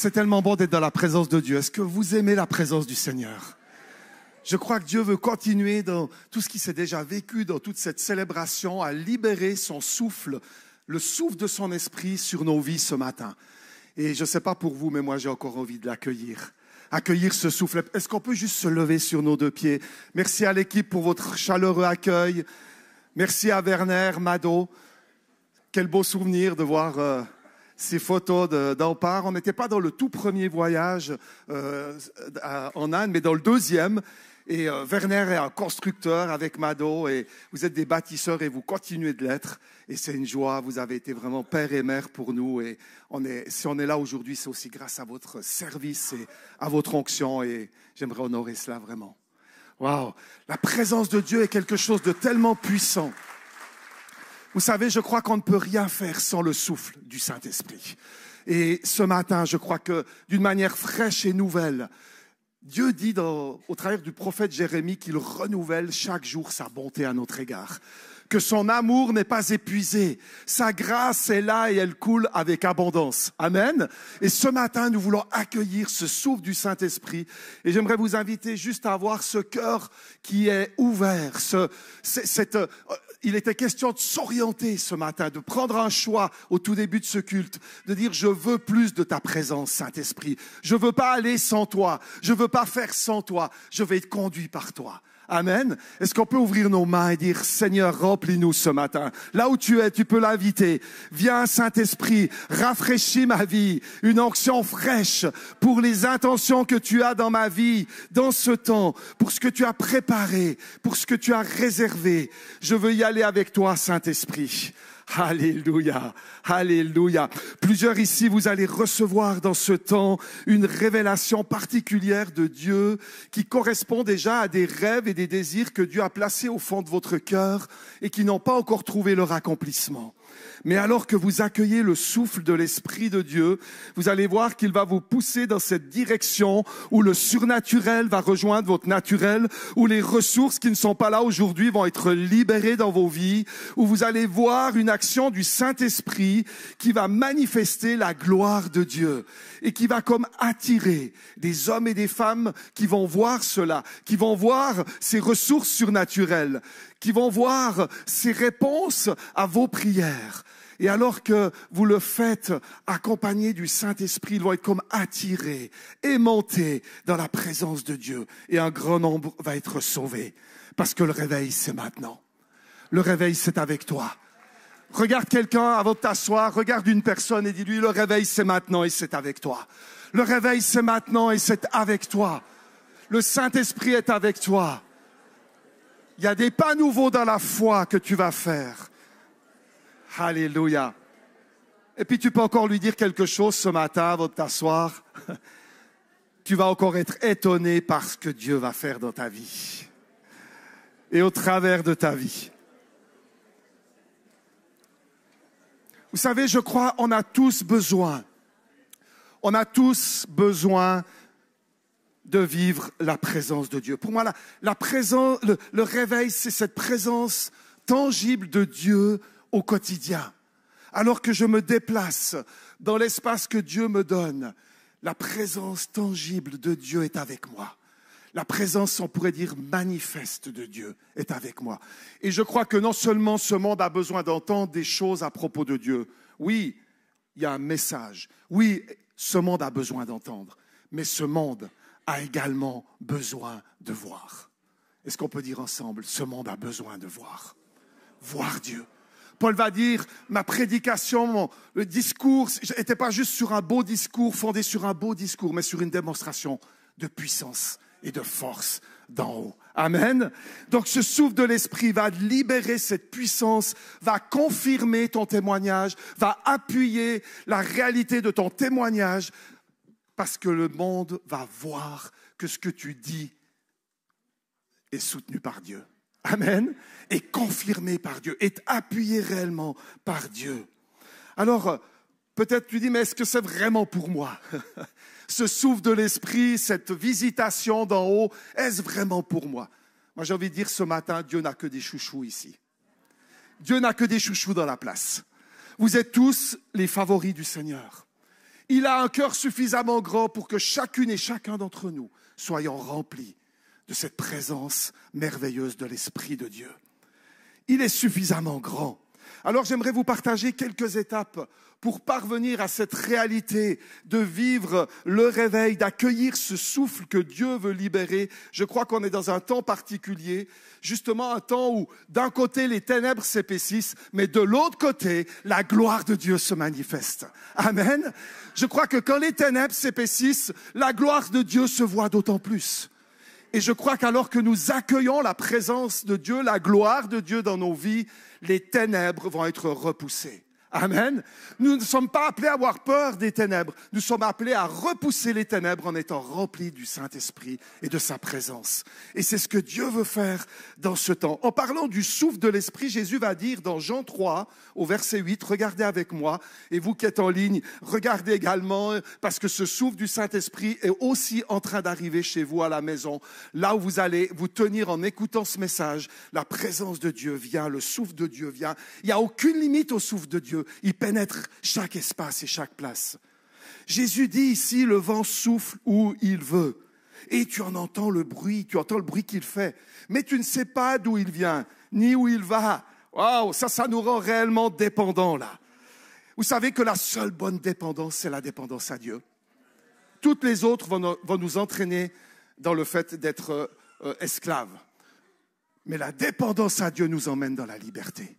C'est tellement bon d'être dans la présence de Dieu. Est-ce que vous aimez la présence du Seigneur? Je crois que Dieu veut continuer dans tout ce qui s'est déjà vécu, dans toute cette célébration, à libérer son souffle, le souffle de son esprit sur nos vies ce matin. Et je ne sais pas pour vous, mais moi j'ai encore envie de l'accueillir. Accueillir ce souffle. Est-ce qu'on peut juste se lever sur nos deux pieds? Merci à l'équipe pour votre chaleureux accueil. Merci à Werner, Mado. Quel beau souvenir de voir euh, ces photos d'Empare. On n'était pas dans le tout premier voyage euh, en Inde, mais dans le deuxième. Et euh, Werner est un constructeur avec Mado et vous êtes des bâtisseurs et vous continuez de l'être. Et c'est une joie. Vous avez été vraiment père et mère pour nous. Et on est, si on est là aujourd'hui, c'est aussi grâce à votre service et à votre onction. Et j'aimerais honorer cela vraiment. Waouh! La présence de Dieu est quelque chose de tellement puissant. Vous savez, je crois qu'on ne peut rien faire sans le souffle du Saint-Esprit. Et ce matin, je crois que d'une manière fraîche et nouvelle, Dieu dit au travers du prophète Jérémie qu'il renouvelle chaque jour sa bonté à notre égard que son amour n'est pas épuisé. Sa grâce est là et elle coule avec abondance. Amen. Et ce matin, nous voulons accueillir ce souffle du Saint-Esprit. Et j'aimerais vous inviter juste à avoir ce cœur qui est ouvert. Ce, cette, euh, il était question de s'orienter ce matin, de prendre un choix au tout début de ce culte, de dire je veux plus de ta présence, Saint-Esprit. Je veux pas aller sans toi. Je veux pas faire sans toi. Je vais être conduit par toi. Amen. Est-ce qu'on peut ouvrir nos mains et dire, Seigneur, remplis-nous ce matin. Là où tu es, tu peux l'inviter. Viens, Saint-Esprit, rafraîchis ma vie. Une onction fraîche pour les intentions que tu as dans ma vie, dans ce temps, pour ce que tu as préparé, pour ce que tu as réservé. Je veux y aller avec toi, Saint-Esprit. Alléluia, Alléluia. Plusieurs ici, vous allez recevoir dans ce temps une révélation particulière de Dieu qui correspond déjà à des rêves et des désirs que Dieu a placés au fond de votre cœur et qui n'ont pas encore trouvé leur accomplissement. Mais alors que vous accueillez le souffle de l'Esprit de Dieu, vous allez voir qu'il va vous pousser dans cette direction où le surnaturel va rejoindre votre naturel, où les ressources qui ne sont pas là aujourd'hui vont être libérées dans vos vies, où vous allez voir une action du Saint-Esprit qui va manifester la gloire de Dieu et qui va comme attirer des hommes et des femmes qui vont voir cela, qui vont voir ces ressources surnaturelles, qui vont voir ces réponses à vos prières. Et alors que vous le faites accompagné du Saint-Esprit, ils vont être comme attirés, aimantés dans la présence de Dieu. Et un grand nombre va être sauvé. Parce que le réveil, c'est maintenant. Le réveil, c'est avec toi. Regarde quelqu'un avant de t'asseoir, regarde une personne et dis-lui, le réveil, c'est maintenant et c'est avec toi. Le réveil, c'est maintenant et c'est avec toi. Le Saint-Esprit est avec toi. Il y a des pas nouveaux dans la foi que tu vas faire. Alléluia. Et puis tu peux encore lui dire quelque chose ce matin avant de t'asseoir. Tu vas encore être étonné par ce que Dieu va faire dans ta vie et au travers de ta vie. Vous savez, je crois, on a tous besoin, on a tous besoin de vivre la présence de Dieu. Pour moi, la, présence, le, réveil, c'est cette présence tangible de Dieu au quotidien. Alors que je me déplace dans l'espace que Dieu me donne, la présence tangible de Dieu est avec moi. La présence, on pourrait dire, manifeste de Dieu est avec moi. Et je crois que non seulement ce monde a besoin d'entendre des choses à propos de Dieu. Oui, il y a un message. Oui, ce monde a besoin d'entendre. Mais ce monde a également besoin de voir. Est-ce qu'on peut dire ensemble, ce monde a besoin de voir? Voir Dieu. Paul va dire, ma prédication, le discours, n'était pas juste sur un beau discours, fondé sur un beau discours, mais sur une démonstration de puissance et de force d'en haut. Amen. Donc ce souffle de l'Esprit va libérer cette puissance, va confirmer ton témoignage, va appuyer la réalité de ton témoignage, parce que le monde va voir que ce que tu dis est soutenu par Dieu. Amen. Est confirmé par Dieu, est appuyé réellement par Dieu. Alors, peut-être tu dis, mais est-ce que c'est vraiment pour moi? Ce souffle de l'Esprit, cette visitation d'en haut, est-ce vraiment pour moi? Moi, j'ai envie de dire ce matin, Dieu n'a que des chouchous ici. Dieu n'a que des chouchous dans la place. Vous êtes tous les favoris du Seigneur Il a un cœur suffisamment grand pour que chacune et chacun d'entre nous soyons remplis de cette présence merveilleuse de l'Esprit de Dieu. Il est suffisamment grand. Alors j'aimerais vous partager quelques étapes pour parvenir à cette réalité de vivre le réveil, d'accueillir ce souffle que Dieu veut libérer. Je crois qu'on est dans un temps particulier, justement un temps où d'un côté les ténèbres s'épaississent, mais de l'autre côté la gloire de Dieu se manifeste. Amen. Je crois que quand les ténèbres s'épaississent, la gloire de Dieu se voit d'autant plus. Et je crois qu'alors que nous accueillons la présence de Dieu, la gloire de Dieu dans nos vies, les ténèbres vont être repoussées. Amen. Nous ne sommes pas appelés à avoir peur des ténèbres. Nous sommes appelés à repousser les ténèbres en étant remplis du Saint-Esprit et de sa présence. Et c'est ce que Dieu veut faire dans ce temps. En parlant du souffle de l'Esprit, Jésus va dire dans Jean 3, au verset 8, regardez avec moi, et vous qui êtes en ligne, regardez également, parce que ce souffle du Saint-Esprit est aussi en train d'arriver chez vous à la maison. Là où vous allez vous tenir en écoutant ce message, la présence de Dieu vient, le souffle de Dieu vient. Il n'y a aucune limite au souffle de Dieu. Il pénètre chaque espace et chaque place. Jésus dit ici, le vent souffle où il veut. Et tu en entends le bruit, tu entends le bruit qu'il fait. Mais tu ne sais pas d'où il vient, ni où il va. Waouh, ça, ça nous rend réellement dépendants, là. Vous savez que la seule bonne dépendance, c'est la dépendance à Dieu. Toutes les autres vont, nous entraîner dans le fait d'être euh, esclaves. Mais la dépendance à Dieu nous emmène dans la liberté.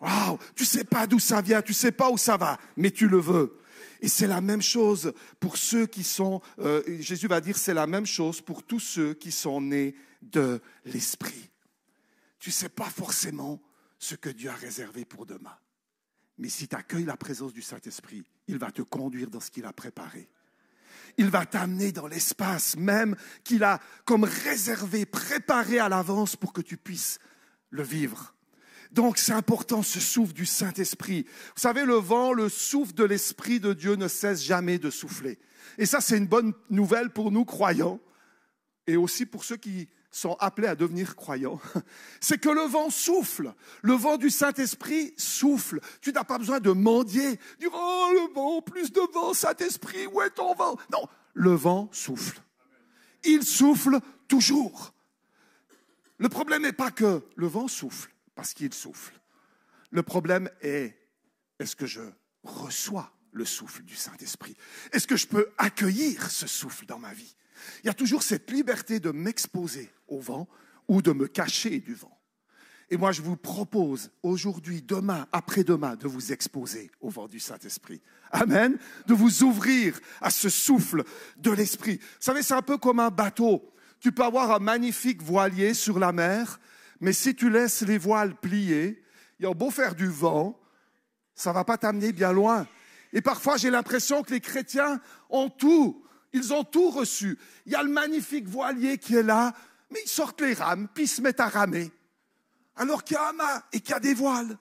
Waouh, tu sais pas d'où ça vient, tu sais pas où ça va, mais tu le veux. Et c'est la même chose pour ceux qui sont, euh, Jésus va dire, c'est la même chose pour tous ceux qui sont nés de l'Esprit. Tu sais pas forcément ce que Dieu a réservé pour demain. Mais si tu accueilles la présence du Saint-Esprit, il va te conduire dans ce qu'il a préparé. Il va t'amener dans l'espace même qu'il a comme réservé, préparé à l'avance pour que tu puisses le vivre. Donc c'est important ce souffle du Saint-Esprit. Vous savez, le vent, le souffle de l'Esprit de Dieu ne cesse jamais de souffler. Et ça, c'est une bonne nouvelle pour nous croyants et aussi pour ceux qui sont appelés à devenir croyants. C'est que le vent souffle. Le vent du Saint-Esprit souffle. Tu n'as pas besoin de mendier. Dire, oh, le vent, plus de vent, Saint-Esprit, où est ton vent? Non, le vent souffle. Il souffle toujours. Le problème n'est pas que le vent souffle parce qu'il souffle. Le problème est, est-ce que je reçois le souffle du Saint-Esprit? Est-ce que je peux accueillir ce souffle dans ma vie? Il y a toujours cette liberté de m'exposer au vent ou de me cacher du vent. Et moi, je vous propose aujourd'hui, demain, après-demain, de vous exposer au vent du Saint-Esprit. Amen. De vous ouvrir à ce souffle de l'Esprit. Vous savez, c'est un peu comme un bateau. Tu peux avoir un magnifique voilier sur la mer, mais si tu laisses les voiles plier, il y a beau faire du vent, ça va pas t'amener bien loin. Et parfois, j'ai l'impression que les chrétiens ont tout. Ils ont tout reçu. Il y a le magnifique voilier qui est là, mais ils sortent les rames, puis ils se mettent à ramer. Alors qu'il y a un mât et qu'il y a des voiles.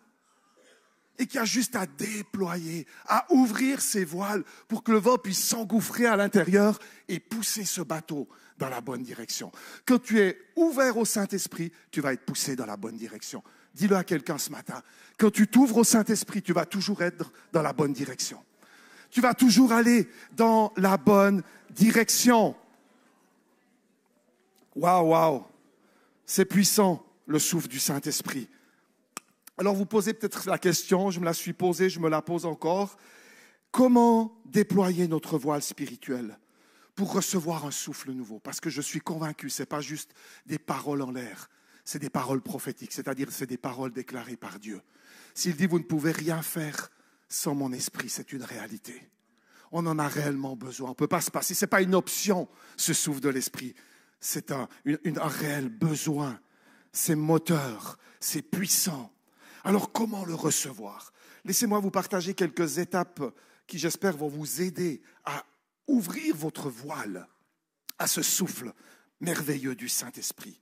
Et qu'il y a juste à déployer, à ouvrir ces voiles pour que le vent puisse s'engouffrer à l'intérieur et pousser ce bateau dans la bonne direction. Quand tu es ouvert au Saint-Esprit, tu vas être poussé dans la bonne direction. Dis-le à quelqu'un ce matin. Quand tu t'ouvres au Saint-Esprit, tu vas toujours être dans la bonne direction. Tu vas toujours aller dans la bonne direction. Waouh, waouh. C'est puissant, le souffle du Saint-Esprit. Alors vous posez peut-être la question, je me la suis posée, je me la pose encore. Comment déployer notre voile spirituel? Pour recevoir un souffle nouveau. Parce que je suis convaincu, ce n'est pas juste des paroles en l'air, c'est des paroles prophétiques, c'est-à-dire c'est des paroles déclarées par Dieu. S'il dit, vous ne pouvez rien faire sans mon esprit, c'est une réalité. On en a réellement besoin. On ne peut pas se passer. Ce n'est pas une option, ce souffle de l'esprit. C'est un, un réel besoin. C'est moteur, c'est puissant. Alors comment le recevoir? Laissez-moi vous partager quelques étapes qui, j'espère, vont vous aider à ouvrir votre voile à ce souffle merveilleux du Saint-Esprit.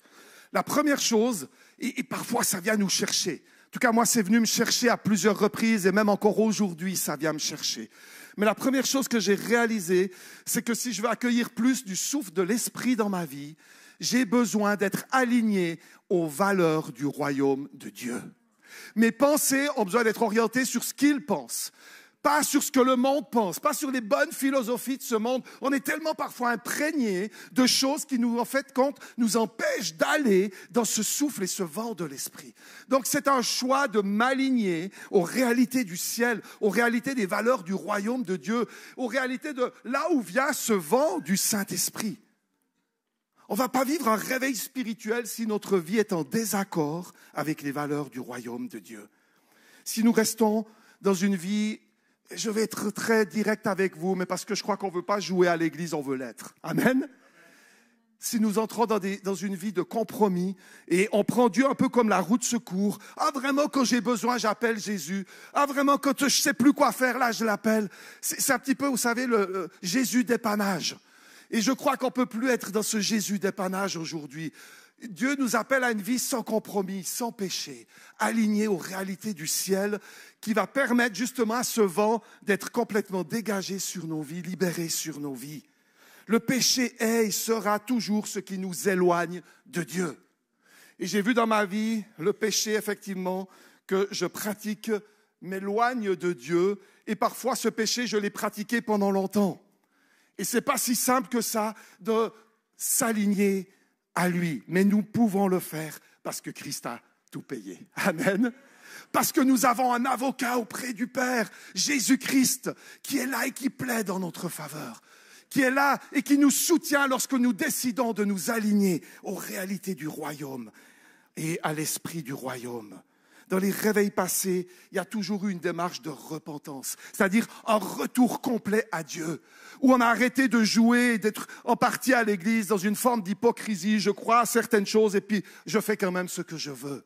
La première chose, et, parfois ça vient nous chercher, en tout cas moi c'est venu me chercher à plusieurs reprises et même encore aujourd'hui ça vient me chercher. Mais la première chose que j'ai réalisée, c'est que si je veux accueillir plus du souffle de l'Esprit dans ma vie, j'ai besoin d'être aligné aux valeurs du royaume de Dieu. Mes pensées ont besoin d'être orientées sur ce qu'il pense, pas sur ce que le monde pense, pas sur les bonnes philosophies de ce monde. On est tellement parfois imprégné de choses qui nous, en fait, compte, nous empêchent d'aller dans ce souffle et ce vent de l'esprit. Donc c'est un choix de m'aligner aux réalités du ciel, aux réalités des valeurs du royaume de Dieu, aux réalités de là où vient ce vent du Saint-Esprit. On ne va pas vivre un réveil spirituel si notre vie est en désaccord avec les valeurs du royaume de Dieu. Si nous restons dans une vie, je vais être très direct avec vous, mais parce que je crois qu'on ne veut pas jouer à l'église, on veut l'être. Amen. Si nous entrons dans, dans, une vie de compromis et on prend Dieu un peu comme la route secours, ah vraiment quand j'ai besoin j'appelle Jésus, ah vraiment quand je sais plus quoi faire là je l'appelle. C'est un petit peu, vous savez, le Jésus dépannage. Et je crois qu'on peut plus être dans ce Jésus dépannage aujourd'hui. Dieu nous appelle à une vie sans compromis, sans péché, alignée aux réalités du ciel, qui va permettre justement à ce vent d'être complètement dégagé sur nos vies, libéré sur nos vies. Le péché est et sera toujours ce qui nous éloigne de Dieu. Et j'ai vu dans ma vie le péché, effectivement, que je pratique m'éloigne de Dieu. Et parfois, ce péché, je l'ai pratiqué pendant longtemps. Et c'est pas si simple que ça de s'aligner à lui. Mais nous pouvons le faire parce que Christ a tout payé. Amen. Parce que nous avons un avocat auprès du Père, Jésus-Christ, qui est là et qui plaide en notre faveur, qui est là et qui nous soutient lorsque nous décidons de nous aligner aux réalités du royaume et à l'esprit du royaume dans les réveils passés, il y a toujours eu une démarche de repentance, c'est-à-dire un retour complet à Dieu, où on a arrêté de jouer d'être en partie à l'église dans une forme d'hypocrisie. Je crois à certaines choses et puis je fais quand même ce que je veux.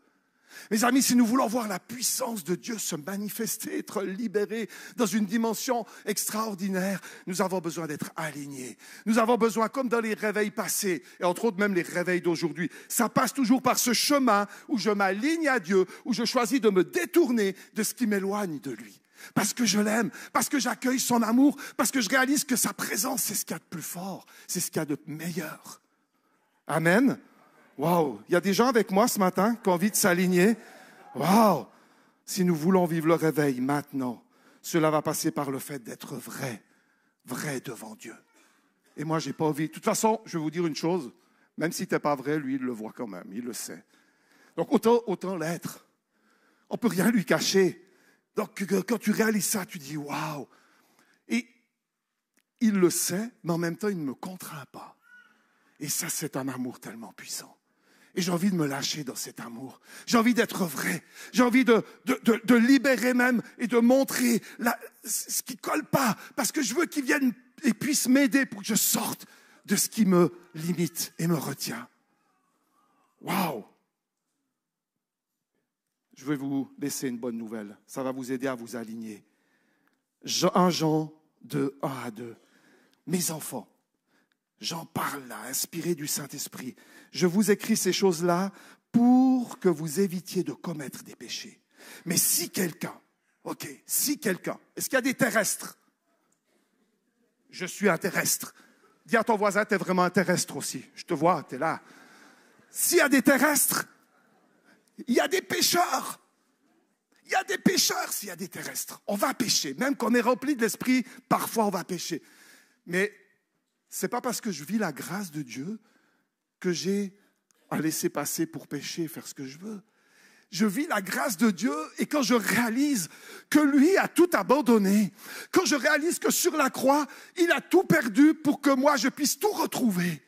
Mes amis, si nous voulons voir la puissance de Dieu se manifester, être libérés dans une dimension extraordinaire, nous avons besoin d'être alignés. Nous avons besoin, comme dans les réveils passés, et entre autres même les réveils d'aujourd'hui, ça passe toujours par ce chemin où je m'aligne à Dieu, où je choisis de me détourner de ce qui m'éloigne de lui. Parce que je l'aime, parce que j'accueille son amour, parce que je réalise que sa présence, c'est ce qu'il y a de plus fort, c'est ce qu'il y a de meilleur. Amen. Waouh, il y a des gens avec moi ce matin qui ont envie de s'aligner. Waouh, si nous voulons vivre le réveil maintenant, cela va passer par le fait d'être vrai, vrai devant Dieu. Et moi, j'ai pas envie. De toute façon, je vais vous dire une chose, même si tu n'es pas vrai, lui, il le voit quand même, il le sait. Donc autant, autant l'être. On peut rien lui cacher. Donc quand tu réalises ça, tu dis waouh. Et il le sait, mais en même temps, il ne me contraint pas. Et ça, c'est un amour tellement puissant. Et j'ai envie de me lâcher dans cet amour. J'ai envie d'être vrai. J'ai envie de, libérer même et de montrer ce qui colle pas. Parce que je veux qu'il vienne et puisse m'aider pour que je sorte de ce qui me limite et me retient. Waouh! Je vais vous laisser une bonne nouvelle. Ça va vous aider à vous aligner. Un Jean de 1 à 2. Mes enfants, J'en parle là, inspiré du Saint-Esprit. Je vous écris ces choses-là pour que vous évitiez de commettre des péchés. Mais si quelqu'un, ok, si quelqu'un, est-ce qu'il y a des terrestres? Je suis un terrestre. Dis à ton voisin, tu es vraiment un terrestre aussi. Je te vois, tu es là. S'il y a des terrestres, il y a des pécheurs. Il y a des pécheurs s'il y a des terrestres. On va pécher. Même qu'on est rempli de l'esprit, parfois on va pécher. Mais c'est pas parce que je vis la grâce de Dieu que j'ai à laisser passer pour pécher, faire ce que je veux. Je vis la grâce de Dieu et quand je réalise que lui a tout abandonné, quand je réalise que sur la croix, il a tout perdu pour que moi je puisse tout retrouver,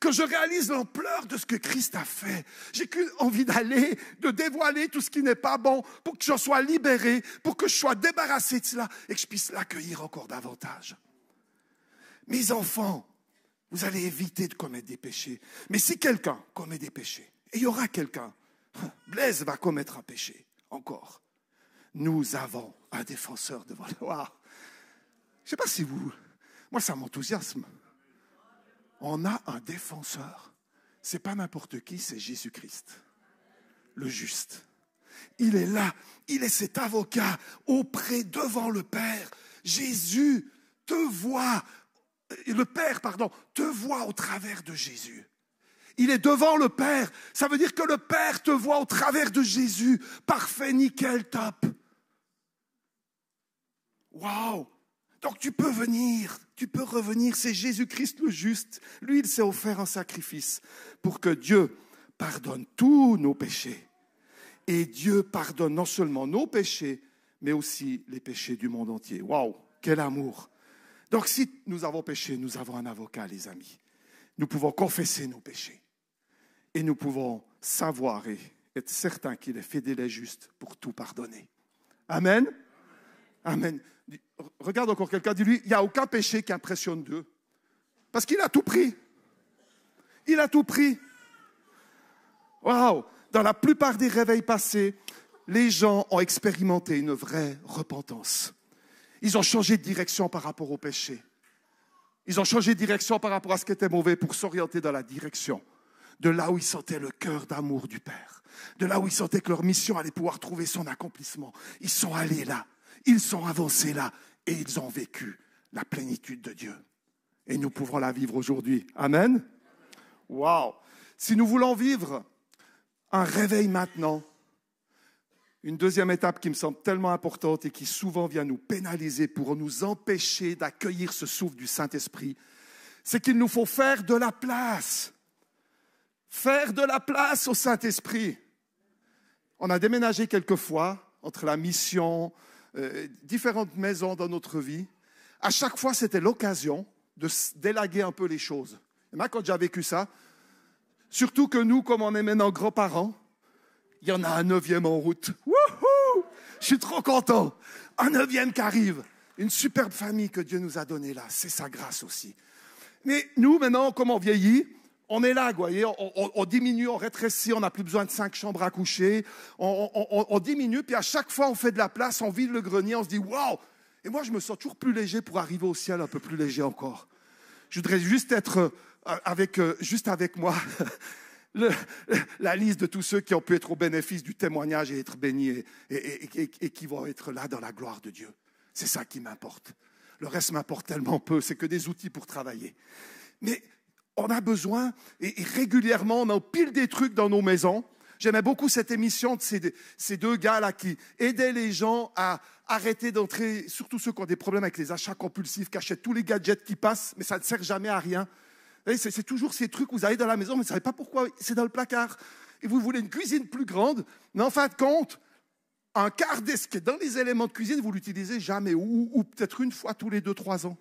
quand je réalise l'ampleur de ce que Christ a fait, j'ai qu'une envie d'aller, de dévoiler tout ce qui n'est pas bon pour que je sois libéré, pour que je sois débarrassé de cela et que je puisse l'accueillir encore davantage. Mes enfants, vous allez éviter de commettre des péchés. Mais si quelqu'un commet des péchés, et il y aura quelqu'un, Blaise va commettre un péché, encore. Nous avons un défenseur devant le roi. Je ne sais pas si vous... Moi, ça m'enthousiasme. On a un défenseur. C'est pas n'importe qui, c'est Jésus-Christ, le juste. Il est là, il est cet avocat auprès devant le Père. Jésus te voit le Père, pardon, te voit au travers de Jésus. Il est devant le Père. Ça veut dire que le Père te voit au travers de Jésus. Parfait, nickel, top. Waouh Donc tu peux venir, tu peux revenir. C'est Jésus-Christ le juste. Lui, il s'est offert un sacrifice pour que Dieu pardonne tous nos péchés. Et Dieu pardonne non seulement nos péchés, mais aussi les péchés du monde entier. Waouh, quel amour. Donc si nous avons péché, nous avons un avocat, les amis. Nous pouvons confesser nos péchés. Et nous pouvons savoir et être certains qu'il est fidèle et juste pour tout pardonner. Amen. Amen. Regarde encore quelqu'un, dis-lui, il n'y a aucun péché qui impressionne Dieu. Parce qu'il a tout pris. Il a tout pris. Waouh Dans la plupart des réveils passés, les gens ont expérimenté une vraie repentance. Ils ont changé de direction par rapport au péché. Ils ont changé de direction par rapport à ce qui était mauvais pour s'orienter dans la direction de là où ils sentaient le cœur d'amour du Père, de là où ils sentaient que leur mission allait pouvoir trouver son accomplissement. Ils sont allés là, ils sont avancés là et ils ont vécu la plénitude de Dieu. Et nous pouvons la vivre aujourd'hui. Amen. Waouh. Si nous voulons vivre un réveil maintenant, une deuxième étape qui me semble tellement importante et qui souvent vient nous pénaliser pour nous empêcher d'accueillir ce souffle du Saint-Esprit, c'est qu'il nous faut faire de la place. Faire de la place au Saint-Esprit. On a déménagé quelquefois entre la mission, euh, différentes maisons dans notre vie. À chaque fois, c'était l'occasion de délaguer un peu les choses. Et moi, quand j'ai vécu ça, surtout que nous, comme on est maintenant grands-parents, il y en a un neuvième en route. Wouhou Je suis trop content. Un neuvième qui arrive. Une superbe famille que Dieu nous a donnée là. C'est sa grâce aussi. Mais nous, maintenant, comme on vieillit, on est là, vous voyez, on, diminue, on rétrécit, on n'a plus besoin de cinq chambres à coucher, on, diminue, puis à chaque fois on fait de la place, on vide le grenier, on se dit waouh Et moi je me sens toujours plus léger pour arriver au ciel un peu plus léger encore. Je voudrais juste être euh, avec, euh, juste avec moi la liste de tous ceux qui ont pu être au bénéfice du témoignage et être bénis et, qui vont être là dans la gloire de Dieu. C'est ça qui m'importe. Le reste m'importe tellement peu, c'est que des outils pour travailler. Mais on a besoin, et, régulièrement, on a pile des trucs dans nos maisons. J'aimais beaucoup cette émission de ces, ces deux gars-là qui aidaient les gens à arrêter d'entrer, surtout ceux qui ont des problèmes avec les achats compulsifs, qui achètent tous les gadgets qui passent, mais ça ne sert jamais à rien. C'est toujours ces trucs, vous allez dans la maison, mais vous ne savez pas pourquoi, c'est dans le placard. Et vous voulez une cuisine plus grande, mais en fin de compte, un quart de ce qui est dans les éléments de cuisine, vous l'utilisez jamais, ou, peut-être une fois tous les deux, trois ans.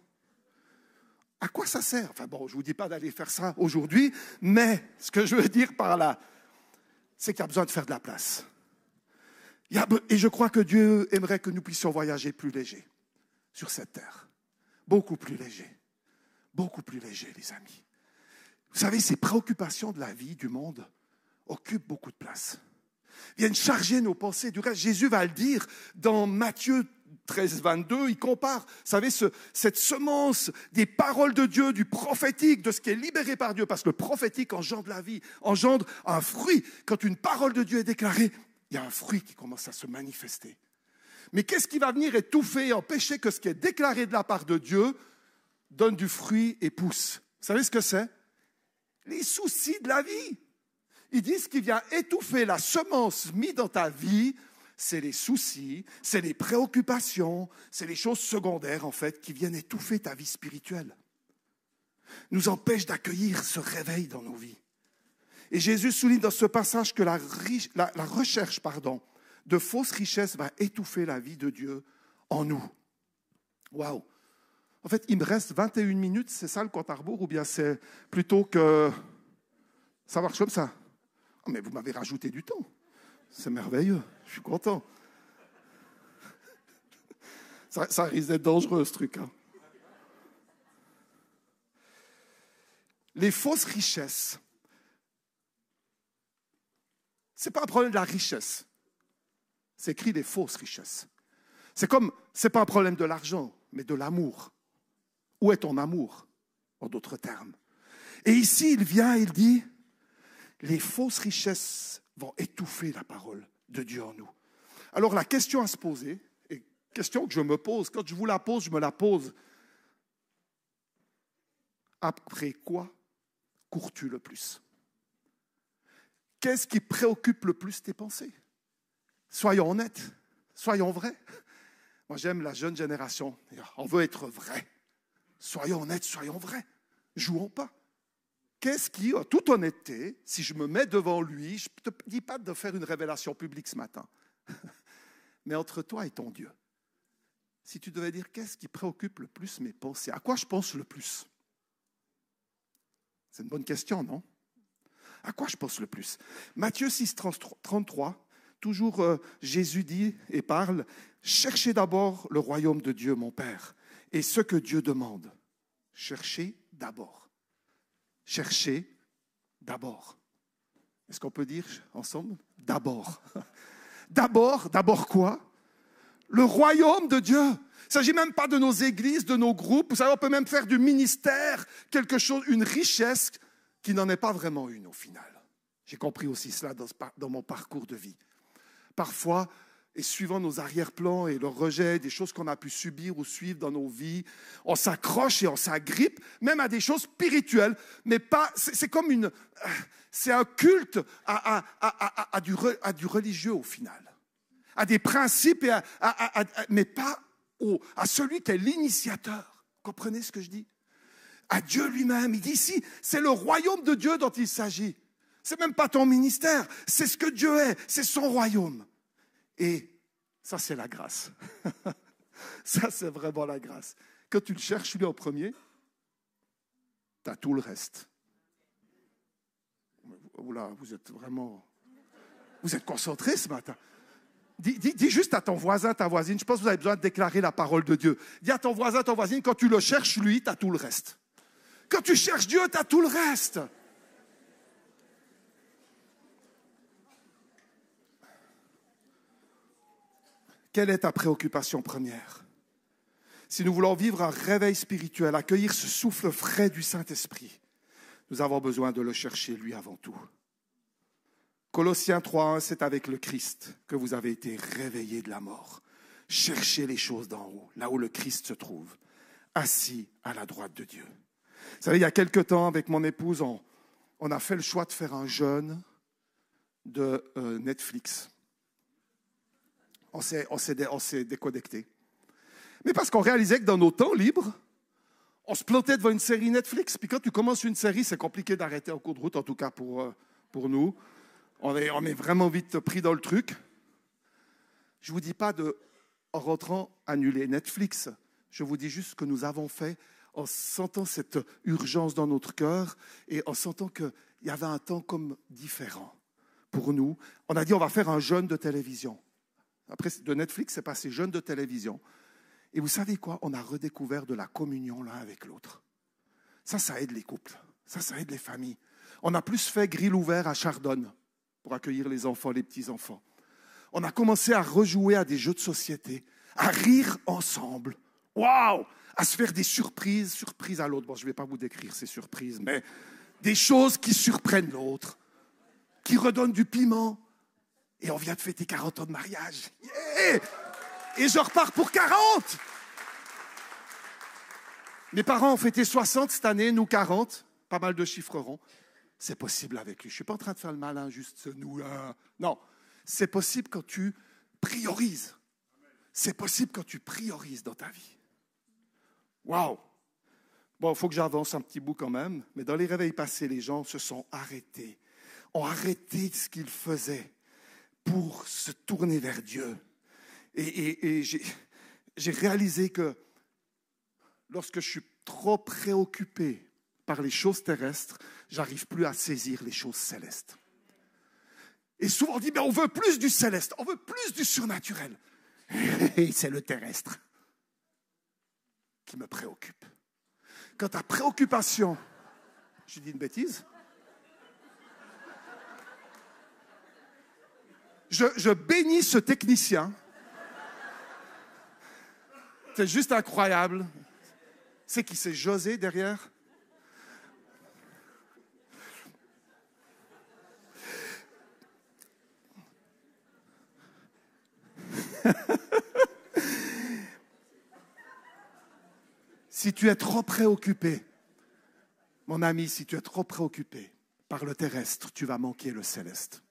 À quoi ça sert? Enfin bon, je ne vous dis pas d'aller faire ça aujourd'hui, mais ce que je veux dire par là, c'est qu'il y a besoin de faire de la place. et je crois que Dieu aimerait que nous puissions voyager plus léger sur cette terre. Beaucoup plus léger. Beaucoup plus léger, les amis. Vous savez, ces préoccupations de la vie, du monde, occupent beaucoup de place. Viennent charger nos pensées. Du reste, Jésus va le dire dans Matthieu 13, 22, il compare, vous savez, cette semence des paroles de Dieu, du prophétique, de ce qui est libéré par Dieu, parce que le prophétique engendre la vie, engendre un fruit. Quand une parole de Dieu est déclarée, il y a un fruit qui commence à se manifester. Mais qu'est-ce qui va venir étouffer empêcher que ce qui est déclaré de la part de Dieu donne du fruit et pousse? Vous savez ce que c'est? Les soucis de la vie. Ils disent qu'il vient étouffer la semence mise dans ta vie, c'est les soucis, c'est les préoccupations, c'est les choses secondaires en fait qui viennent étouffer ta vie spirituelle. Nous empêchent d'accueillir ce réveil dans nos vies. Et Jésus souligne dans ce passage que la, recherche pardon, de fausses richesses va étouffer la vie de Dieu en nous. Waouh! En fait, il me reste 21 minutes, c'est ça le compte à rebours, ou bien c'est plutôt que ça marche comme ça? Oh, Mais vous m'avez rajouté du temps. C'est merveilleux, je suis content. Ça, risque d'être dangereux ce truc. Hein. Les fausses richesses, ce n'est pas un problème de la richesse. C'est écrit les fausses richesses. C'est comme, ce n'est pas un problème de l'argent, mais de l'amour. Où est ton amour En d'autres termes? Et ici, il vient, il dit, les fausses richesses vont étouffer la parole de Dieu en nous. Alors la question à se poser, et question que je me pose, quand je vous la pose, je me la pose, après quoi cours-tu le plus? Qu'est-ce qui préoccupe le plus tes pensées? Soyons honnêtes, soyons vrais. Moi, j'aime la jeune génération. On veut être vrai. Soyons honnêtes, soyons vrais. Jouons pas. Qu'est-ce qui, en toute honnêteté, si je me mets devant lui, je ne te dis pas de faire une révélation publique ce matin, mais entre toi et ton Dieu, si tu devais dire qu'est-ce qui préoccupe le plus mes pensées, à quoi je pense le plus? C'est une bonne question, non? À quoi je pense le plus? Matthieu 6, 33, toujours euh, Jésus dit et parle, cherchez d'abord le royaume de Dieu, mon Père, et ce que Dieu demande. Cherchez d'abord. Cherchez d'abord. Est-ce qu'on peut dire ensemble D'abord? D'abord, d'abord quoi? Le royaume de Dieu. Il ne s'agit même pas de nos églises, de nos groupes. Vous on peut même faire du ministère quelque chose, une richesse qui n'en est pas vraiment une au final. J'ai compris aussi cela dans mon parcours de vie. Parfois, et suivant nos arrière-plans et le rejet des choses qu'on a pu subir ou suivre dans nos vies, on s'accroche et on s'agrippe, même à des choses spirituelles, mais pas. C'est comme une. C'est un culte à, à, du, à, du, religieux au final, à des principes, et mais pas au, à celui qui est l'initiateur. Comprenez ce que je dis? À Dieu lui-même. Il dit ici, c'est le royaume de Dieu dont il s'agit. C'est même pas ton ministère, c'est ce que Dieu est, c'est son royaume. Et ça, c'est la grâce. ça, c'est vraiment la grâce. Quand tu le cherches lui en premier, tu as tout le reste. Oula, vous êtes vraiment. Vous êtes concentré ce matin. Dis, juste à ton voisin, ta voisine, je pense que vous avez besoin de déclarer la parole de Dieu. Dis à ton voisin, ton voisine, quand tu le cherches, lui, tu as tout le reste. Quand tu cherches Dieu, tu as tout le reste. Quelle est ta préoccupation première? Si nous voulons vivre un réveil spirituel, accueillir ce souffle frais du Saint-Esprit, nous avons besoin de le chercher lui avant tout. Colossiens 3.1, c'est avec le Christ que vous avez été réveillés de la mort. Cherchez les choses d'en haut, là où le Christ se trouve, assis à la droite de Dieu. Vous savez, il y a quelque temps, avec mon épouse, on, a fait le choix de faire un jeûne de euh, Netflix on s'est déconnecté. Mais parce qu'on réalisait que dans nos temps libres, on se plantait devant une série Netflix. Puis quand tu commences une série, c'est compliqué d'arrêter en cours de route, en tout cas pour, euh, pour nous. On est, on est vraiment vite pris dans le truc. Je ne vous dis pas de, en rentrant, annuler Netflix. Je vous dis juste ce que nous avons fait en sentant cette urgence dans notre cœur et en sentant qu'il y avait un temps comme différent pour nous. On a dit on va faire un jeûne de télévision. Après, de Netflix, c'est passé jeune de télévision. Et vous savez quoi? On a redécouvert de la communion l'un avec l'autre. Ça, ça aide les couples. Ça, ça aide les familles. On a plus fait grill ouvert à Chardonne pour accueillir les enfants, les petits-enfants. On a commencé à rejouer à des jeux de société, à rire ensemble. Waouh À se faire des surprises, surprises à l'autre. Bon, je ne vais pas vous décrire ces surprises, mais des choses qui surprennent l'autre, qui redonnent du piment, et on vient de fêter 40 ans de mariage. et je repars pour 40. Mes parents ont fêté 60 cette année, nous 40. Pas mal de chiffres ronds. C'est possible avec lui. Je ne suis pas en train de faire le malin, juste nous là. Non, c'est possible quand tu priorises. C'est possible quand tu priorises dans ta vie. Waouh! Bon, il faut que j'avance un petit bout quand même, mais dans les réveils passés, les gens se sont arrêtés, ont arrêté ce qu'ils faisaient pour se tourner vers Dieu. Et, j'ai réalisé que lorsque je suis trop préoccupé par les choses terrestres, j'arrive plus à saisir les choses célestes. Et souvent on dit, mais on veut plus du céleste, on veut plus du surnaturel. Et c'est le terrestre qui me préoccupe. Quand ta préoccupation, je dis une bêtise, je, bénis ce technicien. C'est juste incroyable. C'est qui c'est José derrière? Si tu es trop préoccupé, mon ami, si tu es trop préoccupé par le terrestre, tu vas manquer le céleste.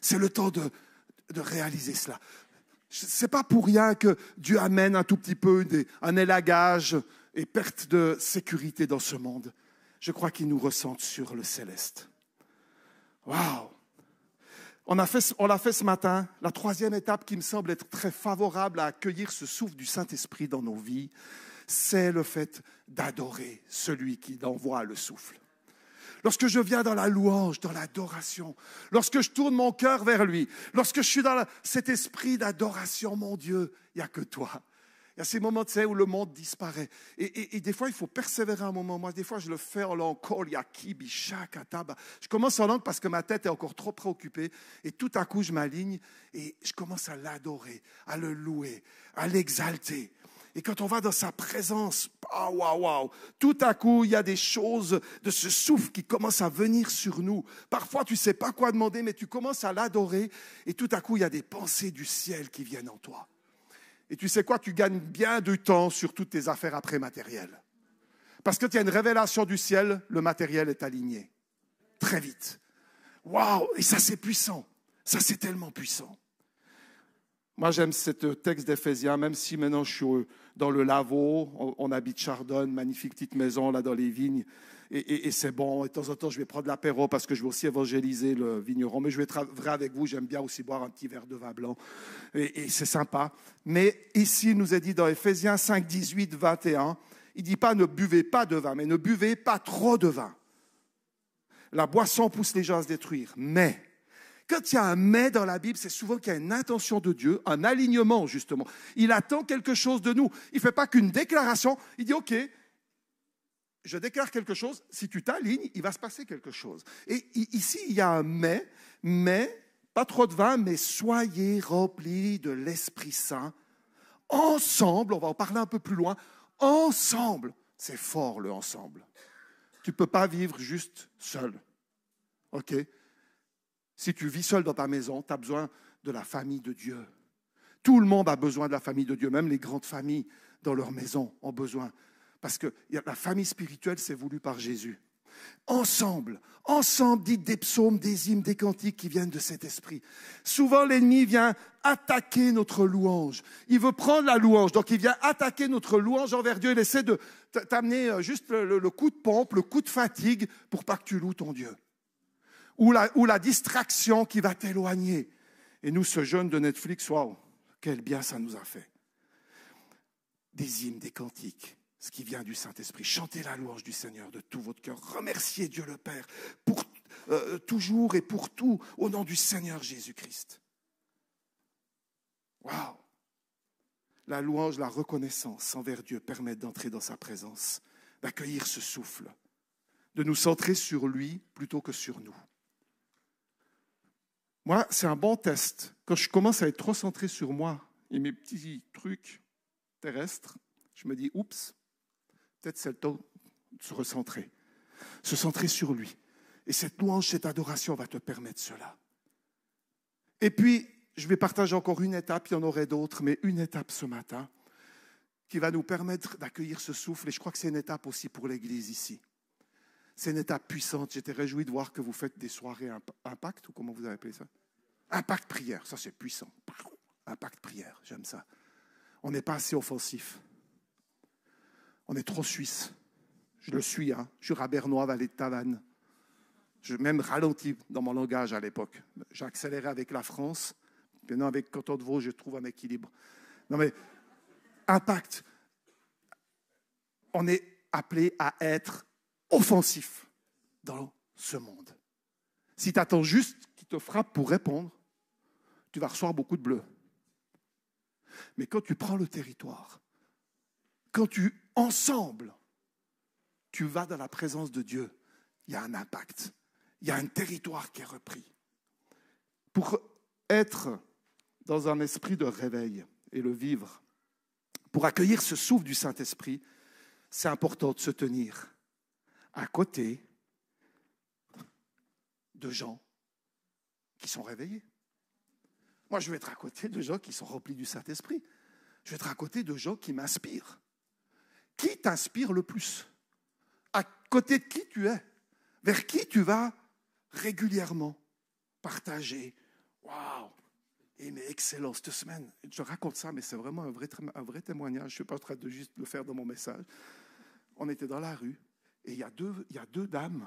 C'est le temps de, réaliser cela. C'est pas pour rien que Dieu amène un tout petit peu un élagage et perte de sécurité dans ce monde. Je crois qu'il nous ressente sur le céleste. Waouh! On, a fait, l'a fait ce matin. La troisième étape qui me semble être très favorable à accueillir ce souffle du Saint-Esprit dans nos vies, c'est le fait d'adorer celui qui envoie le souffle. Lorsque je viens dans la louange, dans l'adoration, lorsque je tourne mon cœur vers lui, lorsque je suis dans cet esprit d'adoration, mon Dieu, il n'y a que toi. Il y a ces moments tu où le monde disparaît. Et, des fois, il faut persévérer un moment. Moi, des fois, je le fais en langue Je commence en langue parce que ma tête est encore trop préoccupée. Et tout à coup, je m'aligne et je commence à l'adorer, à le louer, à l'exalter. Et quand on va dans sa présence, ah, waouh, waouh, tout à coup, il y a des choses de ce souffle qui commencent à venir sur nous. Parfois, tu ne sais pas quoi demander, mais tu commences à l'adorer. Et tout à coup, il y a des pensées du ciel qui viennent en toi. Et tu sais quoi, tu gagnes bien du temps sur toutes tes affaires après matérielles. Parce que tu as une révélation du ciel, le matériel est aligné. Très vite. Waouh Et ça, c'est puissant. Ça, c'est tellement puissant. Moi, j'aime ce texte d'Éphésiens, même si maintenant je suis dans le Lavaux, on, habite Chardonne, magnifique petite maison là dans les vignes, et, c'est bon. Et de temps en temps, je vais prendre l'apéro parce que je vais aussi évangéliser le vigneron. Mais je vais être vrai avec vous, j'aime bien aussi boire un petit verre de vin blanc, et, c'est sympa. Mais ici, il nous est dit dans Éphésiens 5, 18, 21, il dit pas ne buvez pas de vin, mais ne buvez pas trop de vin. La boisson pousse les gens à se détruire, mais quand il y a un mais dans la Bible, c'est souvent qu'il y a une intention de Dieu, un alignement justement. Il attend quelque chose de nous. Il ne fait pas qu'une déclaration. Il dit, OK, je déclare quelque chose. Si tu t'alignes, il va se passer quelque chose. Et ici, il y a un mais, mais, pas trop de vin, mais soyez remplis de l'Esprit Saint. Ensemble, on va en parler un peu plus loin, ensemble. C'est fort le ensemble. Tu ne peux pas vivre juste seul. OK? Si tu vis seul dans ta maison, tu as besoin de la famille de Dieu. Tout le monde a besoin de la famille de Dieu, même les grandes familles dans leur maison ont besoin. Parce que la famille spirituelle, c'est voulu par Jésus. Ensemble, ensemble, dites des psaumes, des hymnes, des cantiques qui viennent de cet esprit. Souvent, l'ennemi vient attaquer notre louange. Il veut prendre la louange, donc il vient attaquer notre louange envers Dieu. Il essaie de t'amener euh, juste le, le coup de pompe, le coup de fatigue pour pas que tu loues ton Dieu ou la, distraction qui va t'éloigner. Et nous, ce jeune de Netflix, waouh, quel bien ça nous a fait. Des hymnes, des cantiques, ce qui vient du Saint-Esprit. Chantez la louange du Seigneur de tout votre cœur. Remerciez Dieu le Père pour euh, toujours et pour tout au nom du Seigneur Jésus-Christ. Waouh! La louange, la reconnaissance envers Dieu permettent d'entrer dans sa présence, d'accueillir ce souffle, de nous centrer sur lui plutôt que sur nous. Moi, c'est un bon test. Quand je commence à être trop centré sur moi et mes petits trucs terrestres, je me dis, oups, peut-être c'est le temps de se recentrer, se centrer sur lui. Et cette louange, cette adoration va te permettre cela. Et puis, je vais partager encore une étape, il y en aurait d'autres, mais une étape ce matin qui va nous permettre d'accueillir ce souffle. Et je crois que c'est une étape aussi pour l'Église ici. C'est une étape puissante. J'étais réjoui de voir que vous faites des soirées impact, ou comment vous avez appelé ça? Impact prière, ça c'est puissant. Impact prière, j'aime ça. On n'est pas assez offensif. On est trop suisse. Je le suis, hein. je suis rabernois, vallée de Tavannes. Je même ralenti dans mon langage à l'époque. J'ai accéléré avec la France. Maintenant, avec Canton de Vaud, je trouve un équilibre. Non, mais impact. On est appelé à être offensif dans ce monde. Si tu attends juste qu'il te frappe pour répondre, tu vas recevoir beaucoup de bleu. Mais quand tu prends le territoire, quand tu, ensemble, tu vas dans la présence de Dieu, il y a un impact. Il y a un territoire qui est repris. Pour être dans un esprit de réveil et le vivre, pour accueillir ce souffle du Saint-Esprit, c'est important de se tenir à côté de gens qui sont réveillés. Moi, je vais être à côté de gens qui sont remplis du Saint-Esprit. Je vais être à côté de gens qui m'inspirent. Qui t'inspire le plus? À côté de qui tu es? Vers qui tu vas régulièrement partager? Waouh Et mais excellent, cette semaine, je raconte ça, mais c'est vraiment un vrai, un vrai témoignage. Je ne suis pas en train de juste le faire dans mon message. On était dans la rue et il y a deux, dames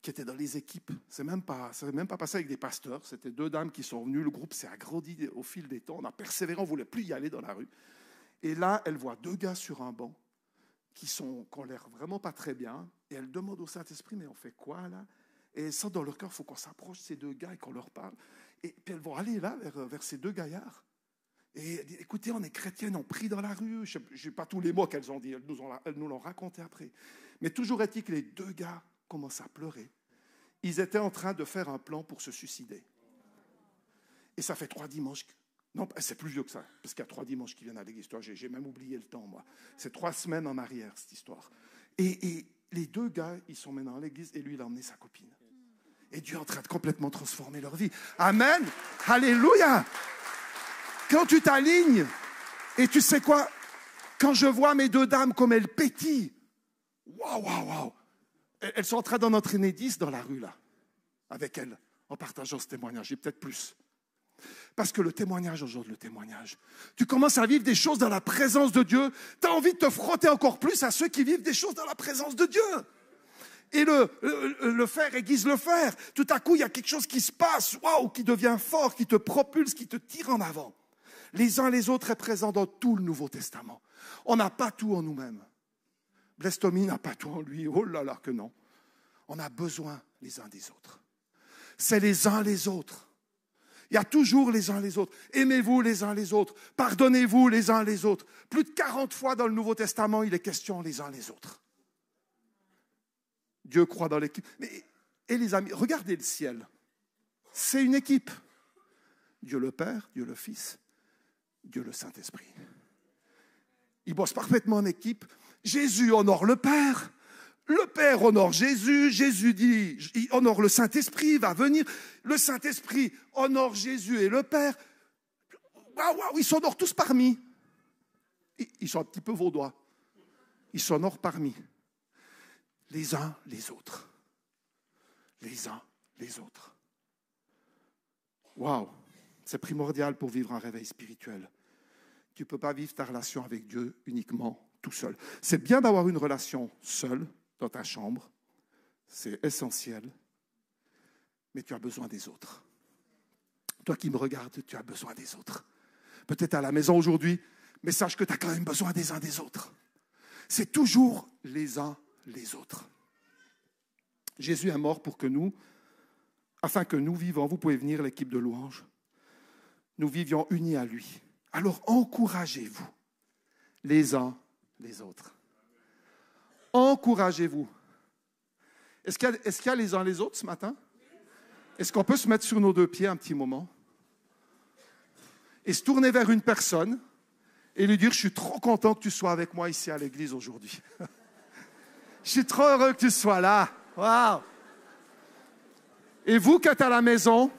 qui étaient dans les équipes. C'est même pas, ça même pas passé avec des pasteurs. C'était deux dames qui sont venues. Le groupe s'est agrandi au fil des temps. On a persévéré, on voulait plus y aller dans la rue. Et là, elle voit deux gars sur un banc qui sont, l'air vraiment pas très bien. Et elle demande au Saint-Esprit, mais on fait quoi là? Et sentent dans leur cœur, il faut qu'on s'approche de ces deux gars et qu'on leur parle. Et puis elles vont aller là, vers, ces deux gaillards. Et écoutez, on est chrétiennes, on prie dans la rue. Je n'ai pas tous les mots qu'elles ont dit, elles nous l'ont raconté après. Mais toujours est-il que les deux gars commencent à pleurer. Ils étaient en train de faire un plan pour se suicider. Et ça fait trois dimanches. Non, c'est plus vieux que ça, parce qu'il y a trois dimanches qui viennent à l'église. J'ai même oublié le temps, moi. C'est trois semaines en arrière, cette histoire. Et, les deux gars, ils sont maintenant à l'église et lui, il a emmené sa copine. Et Dieu est en train de complètement transformer leur vie. Amen. Alléluia. Quand tu t'alignes, et tu sais quoi Quand je vois mes deux dames comme elles pétillent, waouh, waouh, waouh Elles sont en train d'en entraîner dix dans la rue, là, avec elles, en partageant ce témoignage, et peut-être plus. Parce que le témoignage aujourd'hui, le témoignage, tu commences à vivre des choses dans la présence de Dieu, tu as envie de te frotter encore plus à ceux qui vivent des choses dans la présence de Dieu. Et le, le, faire aiguise le faire. Tout à coup, il y a quelque chose qui se passe, waouh, qui devient fort, qui te propulse, qui te tire en avant. Les uns les autres est présent dans tout le Nouveau Testament. On n'a pas tout en nous-mêmes. Blaise n'a pas tout en lui. Oh là là que non. On a besoin les uns des autres. C'est les uns les autres. Il y a toujours les uns les autres. Aimez-vous les uns les autres. Pardonnez-vous les uns les autres. Plus de 40 fois dans le Nouveau Testament, il est question les uns les autres. Dieu croit dans l'équipe. Et les amis, regardez le ciel. C'est une équipe. Dieu le Père, Dieu le Fils, Dieu le Saint-Esprit. Ils bossent parfaitement en équipe. Jésus honore le Père. Le Père honore Jésus, Jésus dit, il honore le Saint-Esprit, va venir. Le Saint-Esprit honore Jésus et le Père. Waouh, waouh, ils s'honorent tous parmi. Ils sont un petit peu vaudois. Ils s'honorent parmi. Les uns les autres. Les uns les autres. Waouh, c'est primordial pour vivre un réveil spirituel. Tu ne peux pas vivre ta relation avec Dieu uniquement seul. C'est bien d'avoir une relation seule, dans ta chambre, c'est essentiel, mais tu as besoin des autres. Toi qui me regardes, tu as besoin des autres. Peut-être à la maison aujourd'hui, mais sache que tu as quand même besoin des uns des autres. C'est toujours les uns les autres. Jésus est mort pour que nous, afin que nous vivons, vous pouvez venir l'équipe de louange, nous vivions unis à lui. Alors encouragez-vous les uns les autres. Encouragez-vous. Est-ce qu'il y, a les uns les autres ce matin? Est-ce qu'on peut se mettre sur nos deux pieds un petit moment? Et se tourner vers une personne et lui dire, je suis trop content que tu sois avec moi ici à l'église aujourd'hui. je suis trop heureux que tu sois là. Waouh Et vous qui êtes à la maison,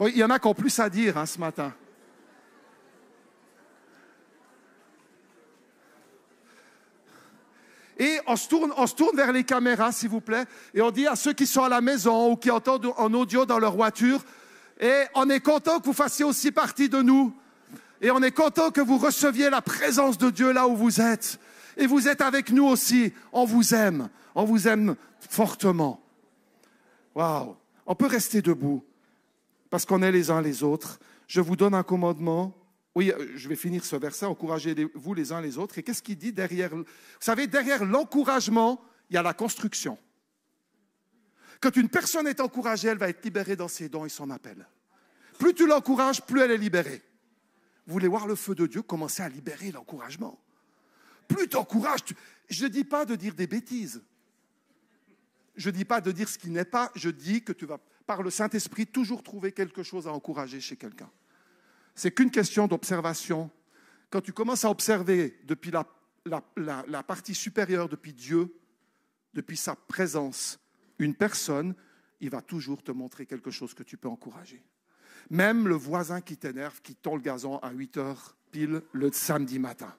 il y en a qui ont plus à dire hein, ce matin. Et on se, tourne, on se tourne vers les caméras, s'il vous plaît, et on dit à ceux qui sont à la maison ou qui entendent en audio dans leur voiture, et on est content que vous fassiez aussi partie de nous. Et on est content que vous receviez la présence de Dieu là où vous êtes. Et vous êtes avec nous aussi. On vous aime. On vous aime fortement. Waouh. On peut rester debout parce qu'on est les uns les autres. Je vous donne un commandement oui, euh, je vais finir ce verset. Encouragez-vous les uns les autres. Et qu'est-ce qu'il dit derrière Vous savez, derrière l'encouragement, il y a la construction. Quand une personne est encouragée, elle va être libérée dans ses dons et son appel. Plus tu l'encourages, plus elle est libérée. Vous voulez voir le feu de Dieu commencer à libérer l'encouragement? Plus tu encourages, je ne dis pas de dire des bêtises. Je ne dis pas de dire ce qui n'est pas. Je dis que tu vas, par le Saint-Esprit, toujours trouver quelque chose à encourager chez quelqu'un c'est qu'une question d'observation. Quand tu commences à observer depuis la, partie supérieure, depuis Dieu, depuis sa présence, une personne, il va toujours te montrer quelque chose que tu peux encourager. Même le voisin qui t'énerve, qui tond le gazon à 8 heures pile le samedi matin.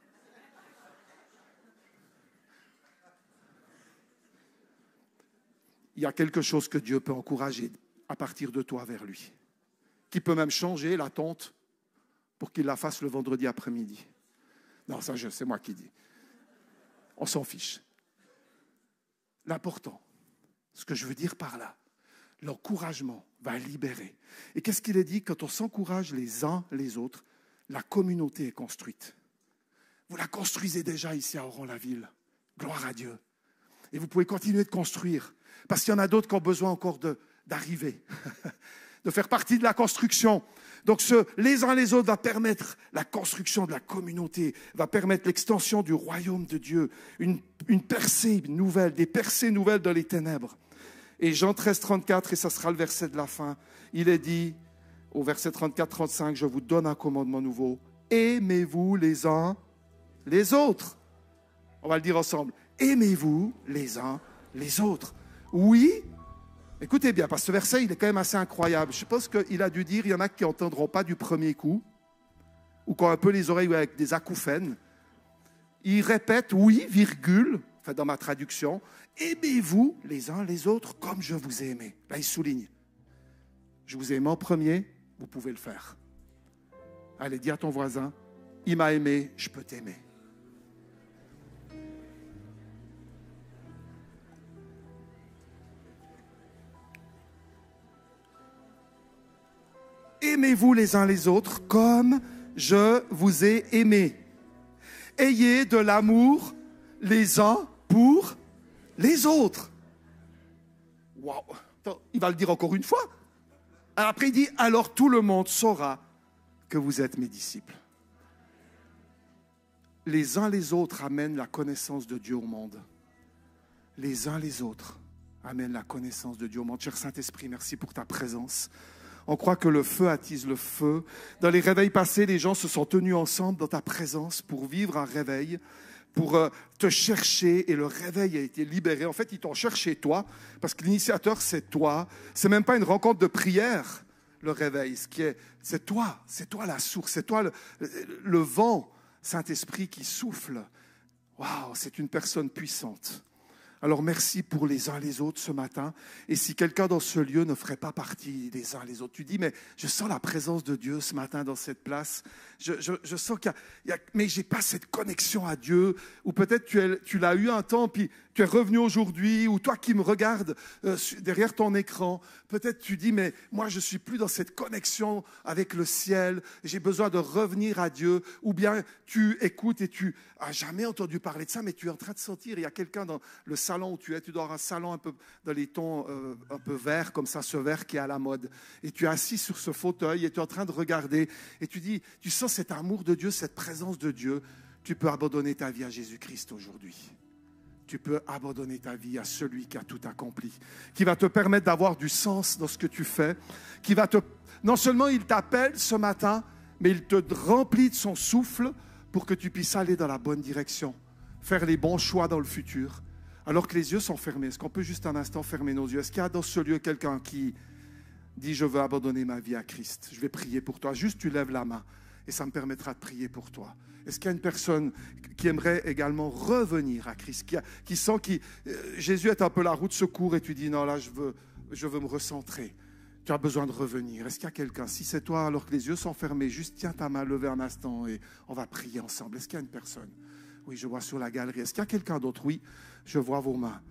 Il y a quelque chose que Dieu peut encourager à partir de toi vers lui, qui peut même changer la tente pour qu'il la fasse le vendredi après-midi. Non, ça, c'est moi qui dis. On s'en fiche. L'important, ce que je veux dire par là, l'encouragement va libérer. Et qu'est-ce qu'il est dit Quand on s'encourage les uns les autres, la communauté est construite. Vous la construisez déjà ici à Oran-la-Ville. Gloire à Dieu. Et vous pouvez continuer de construire. Parce qu'il y en a d'autres qui ont besoin encore d'arriver, de, faire partie de la construction. Donc ce, les uns les autres va permettre la construction de la communauté, va permettre l'extension du royaume de Dieu, une, une percée nouvelle, des percées nouvelles dans les ténèbres. Et Jean 13, 34, et ça sera le verset de la fin, il est dit au verset 34-35, je vous donne un commandement nouveau. Aimez-vous les uns les autres. On va le dire ensemble. Aimez-vous les uns les autres. Oui, écoutez bien, parce que ce verset, il est quand même assez incroyable. Je pense qu'il a dû dire, il y en a qui n'entendront pas du premier coup, ou qui ont un peu les oreilles avec des acouphènes. Il répète, oui, virgule, enfin dans ma traduction, aimez-vous les uns les autres comme je vous ai aimé. Là, il souligne. Je vous ai aimé en premier, vous pouvez le faire. Allez, dis à ton voisin, il m'a aimé, je peux t'aimer. Aimez-vous les uns les autres comme je vous ai aimé. Ayez de l'amour les uns pour les autres. Waouh! Il va le dire encore une fois. Après, il dit Alors tout le monde saura que vous êtes mes disciples. Les uns les autres amènent la connaissance de Dieu au monde. Les uns les autres amènent la connaissance de Dieu au monde. Cher Saint-Esprit, merci pour ta présence. On croit que le feu attise le feu. Dans les réveils passés, les gens se sont tenus ensemble dans ta présence pour vivre un réveil, pour euh, te chercher et le réveil a été libéré. En fait, ils t'ont cherché toi parce que l'initiateur, c'est toi. C'est même pas une rencontre de prière, le réveil. Ce qui est, c'est toi, c'est toi la source, c'est toi le, le vent, Saint-Esprit qui souffle. Waouh, c'est une personne puissante. Alors merci pour les uns les autres ce matin. Et si quelqu'un dans ce lieu ne ferait pas partie des uns les autres, tu dis, mais je sens la présence de Dieu ce matin dans cette place. Je, je, sens qu'il y, a, mais j'ai pas cette connexion à Dieu. Ou peut-être tu, l'as eu un temps, puis tu es revenu aujourd'hui, ou toi qui me regardes euh, derrière ton écran, peut-être tu dis, mais moi je suis plus dans cette connexion avec le ciel, j'ai besoin de revenir à Dieu, ou bien tu écoutes et tu as jamais entendu parler de ça, mais tu es en train de sentir, il y a quelqu'un dans le salon où tu es, tu dors un salon un peu dans les tons euh, un peu verts, comme ça, ce vert qui est à la mode, et tu es assis sur ce fauteuil et tu es en train de regarder, et tu dis, tu sens cet amour de Dieu, cette présence de Dieu, tu peux abandonner ta vie à Jésus-Christ aujourd'hui. Tu peux abandonner ta vie à celui qui a tout accompli, qui va te permettre d'avoir du sens dans ce que tu fais, qui va te... Non seulement il t'appelle ce matin, mais il te remplit de son souffle pour que tu puisses aller dans la bonne direction, faire les bons choix dans le futur, alors que les yeux sont fermés. Est-ce qu'on peut juste un instant fermer nos yeux? Est-ce qu'il y a dans ce lieu quelqu'un qui dit je veux abandonner ma vie à Christ Je vais prier pour toi. Juste tu lèves la main et ça me permettra de prier pour toi. Est-ce qu'il y a une personne qui aimerait également revenir à Christ, qui, sent que euh, Jésus est un peu la route de secours et tu dis non, là, je veux, je veux me recentrer. Tu as besoin de revenir. Est-ce qu'il y a quelqu'un? Si c'est toi, alors que les yeux sont fermés, juste tiens ta main levée un instant et on va prier ensemble. Est-ce qu'il y a une personne Oui, je vois sur la galerie. Est-ce qu'il y a quelqu'un d'autre? Oui, je vois vos mains.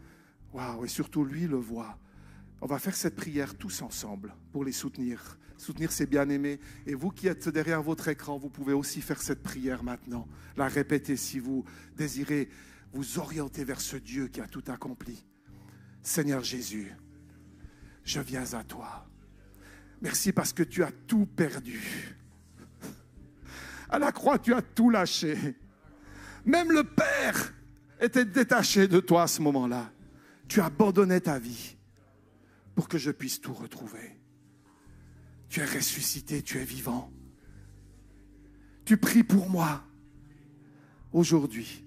Waouh, et surtout lui le voit. On va faire cette prière tous ensemble pour les soutenir soutenir ses bien-aimés. Et vous qui êtes derrière votre écran, vous pouvez aussi faire cette prière maintenant. La répéter si vous désirez vous orienter vers ce Dieu qui a tout accompli. Seigneur Jésus, je viens à toi. Merci parce que tu as tout perdu. À la croix, tu as tout lâché. Même le Père était détaché de toi à ce moment-là. Tu abandonnais ta vie pour que je puisse tout retrouver. Tu es ressuscité, tu es vivant. Tu pries pour moi. Aujourd'hui,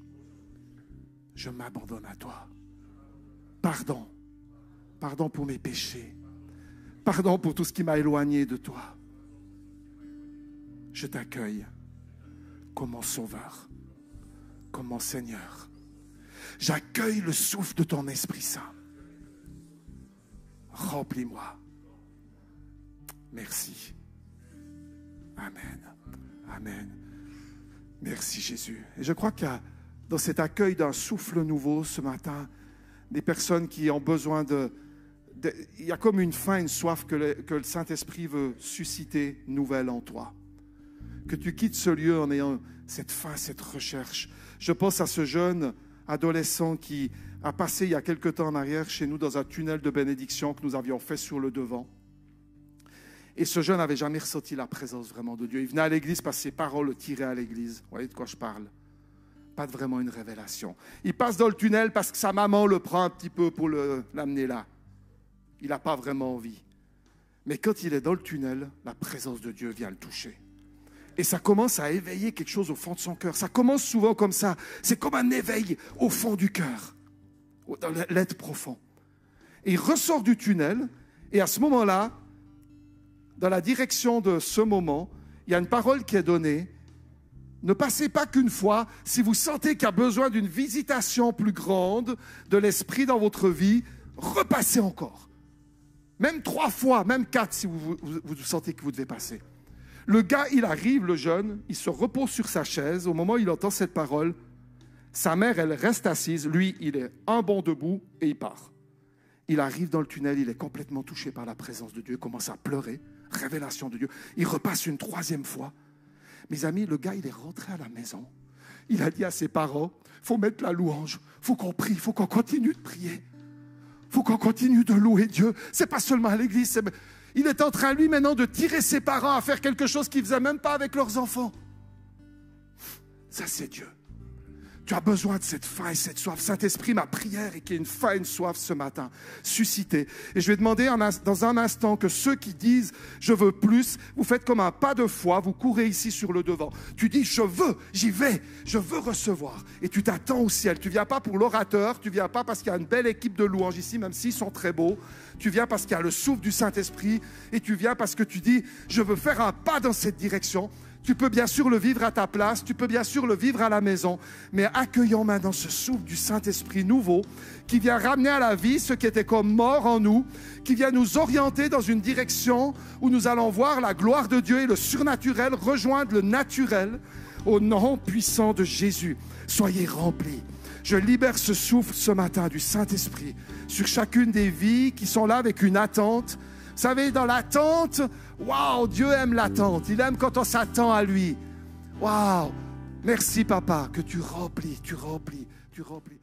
je m'abandonne à toi. Pardon. Pardon pour mes péchés. Pardon pour tout ce qui m'a éloigné de toi. Je t'accueille comme mon sauveur, mon Seigneur. J'accueille le souffle de ton Esprit Saint. Remplis-moi Merci. Amen. Amen. Merci Jésus. Et je crois a dans cet accueil d'un souffle nouveau ce matin, des personnes qui ont besoin de... il y a comme une faim, une soif que que le Saint-Esprit veut susciter nouvelle en toi. Que tu quittes ce lieu en ayant cette faim, cette recherche. Je pense à ce jeune adolescent qui a passé il y a quelque temps en arrière chez nous dans un tunnel de bénédiction que nous avions fait sur le devant. Et ce jeune n'avait jamais ressenti la présence vraiment de Dieu. Il venait à l'église parce que ses paroles le tiraient à l'église. Vous voyez de quoi je parle? Pas vraiment une révélation. Il passe dans le tunnel parce que sa maman le prend un petit peu pour l'amener là. Il n'a pas vraiment envie. Mais quand il est dans le tunnel, la présence de Dieu vient le toucher. Et ça commence à éveiller quelque chose au fond de son cœur. Ça commence souvent comme ça. C'est comme un éveil au fond du cœur, dans l'être profond. Et il ressort du tunnel, et à ce moment-là, dans la direction de ce moment, il y a une parole qui est donnée. Ne passez pas qu'une fois. Si vous sentez qu'il y a besoin d'une visitation plus grande de l'Esprit dans votre vie, repassez encore. Même trois fois, même quatre si vous, vous sentez que vous devez passer. Le gars, il arrive, le jeune, il se repose sur sa chaise. Au moment où il entend cette parole, sa mère, elle reste assise. Lui, il est un bon debout et il part. Il arrive dans le tunnel, il est complètement touché par la présence de Dieu, il commence à pleurer. Révélation de Dieu. Il repasse une troisième fois. Mes amis, le gars, il est rentré à la maison. Il a dit à ses parents, faut mettre la louange, faut qu'on prie, faut qu'on continue de prier. faut qu'on continue de louer Dieu. C'est pas seulement à l'église, il est en train, lui, maintenant, de tirer ses parents à faire quelque chose qu'ils ne faisaient même pas avec leurs enfants. Ça, c'est Dieu. Tu as besoin de cette faim et cette soif. Saint-Esprit, ma prière est qu'il y ait une faim et une soif ce matin, suscité. Et je vais demander dans un instant que ceux qui disent je veux plus, vous faites comme un pas de foi, vous courez ici sur le devant. Tu dis je veux, j'y vais, je veux recevoir. Et tu t'attends au ciel. Tu viens pas pour l'orateur, tu viens pas parce qu'il y a une belle équipe de louanges ici, même s'ils sont très beaux. Tu viens parce qu'il y a le souffle du Saint-Esprit et tu viens parce que tu dis je veux faire un pas dans cette direction. Tu peux bien sûr le vivre à ta place, tu peux bien sûr le vivre à la maison, mais accueillons maintenant ce souffle du Saint-Esprit nouveau qui vient ramener à la vie ce qui était comme mort en nous, qui vient nous orienter dans une direction où nous allons voir la gloire de Dieu et le surnaturel rejoindre le naturel au nom puissant de Jésus. Soyez remplis. Je libère ce souffle ce matin du Saint-Esprit sur chacune des vies qui sont là avec une attente vous savez, dans l'attente, waouh, Dieu aime l'attente. Il aime quand on s'attend à lui. Waouh, merci papa, que tu remplis, tu remplis, tu remplis.